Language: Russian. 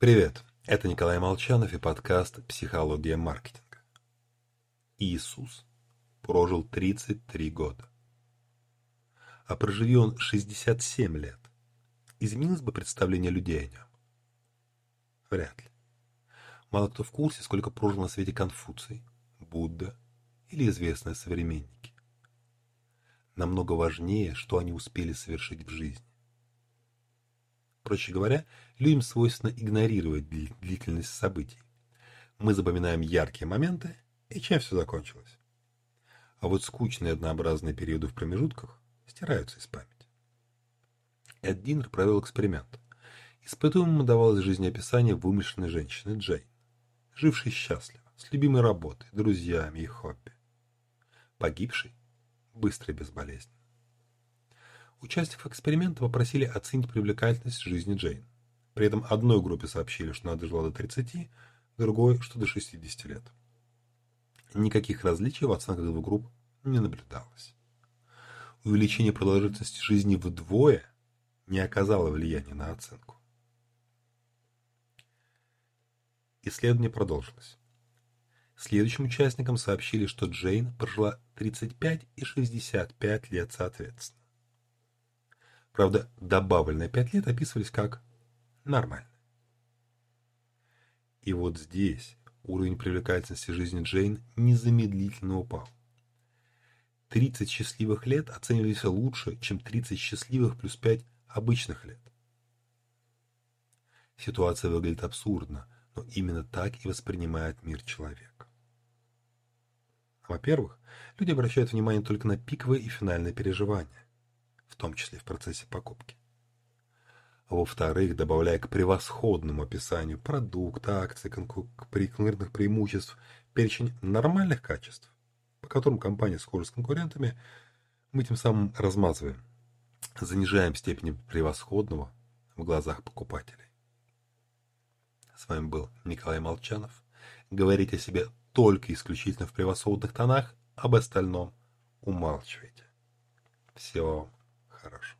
Привет, это Николай Молчанов и подкаст «Психология маркетинга». Иисус прожил 33 года. А проживи он 67 лет, изменилось бы представление людей о нем? Вряд ли. Мало кто в курсе, сколько прожил на свете Конфуций, Будда или известные современники. Намного важнее, что они успели совершить в жизни. Проще говоря, людям свойственно игнорировать длительность событий. Мы запоминаем яркие моменты и чем все закончилось. А вот скучные однообразные периоды в промежутках стираются из памяти. Эд Динер провел эксперимент. Испытуемому давалось жизнеописание вымышленной женщины Джейн, жившей счастливо, с любимой работой, друзьями и хобби. Погибшей быстро и безболезненно. Участников эксперимента попросили оценить привлекательность жизни Джейн. При этом одной группе сообщили, что она дожила до 30, другой, что до 60 лет. Никаких различий в оценках двух групп не наблюдалось. Увеличение продолжительности жизни вдвое не оказало влияния на оценку. Исследование продолжилось. Следующим участникам сообщили, что Джейн прожила 35 и 65 лет соответственно. Правда, добавленные 5 лет описывались как нормально. И вот здесь уровень привлекательности жизни Джейн незамедлительно упал. 30 счастливых лет оценивались лучше, чем 30 счастливых плюс 5 обычных лет. Ситуация выглядит абсурдно, но именно так и воспринимает мир человек. Во-первых, люди обращают внимание только на пиковые и финальные переживания в том числе в процессе покупки. Во-вторых, добавляя к превосходному описанию продукта, акций, конкурентных преимуществ перечень нормальных качеств, по которым компания схожа с конкурентами, мы тем самым размазываем, занижаем степень превосходного в глазах покупателей. С вами был Николай Молчанов. Говорите о себе только исключительно в превосходных тонах, об остальном умалчивайте. Всего хорошо.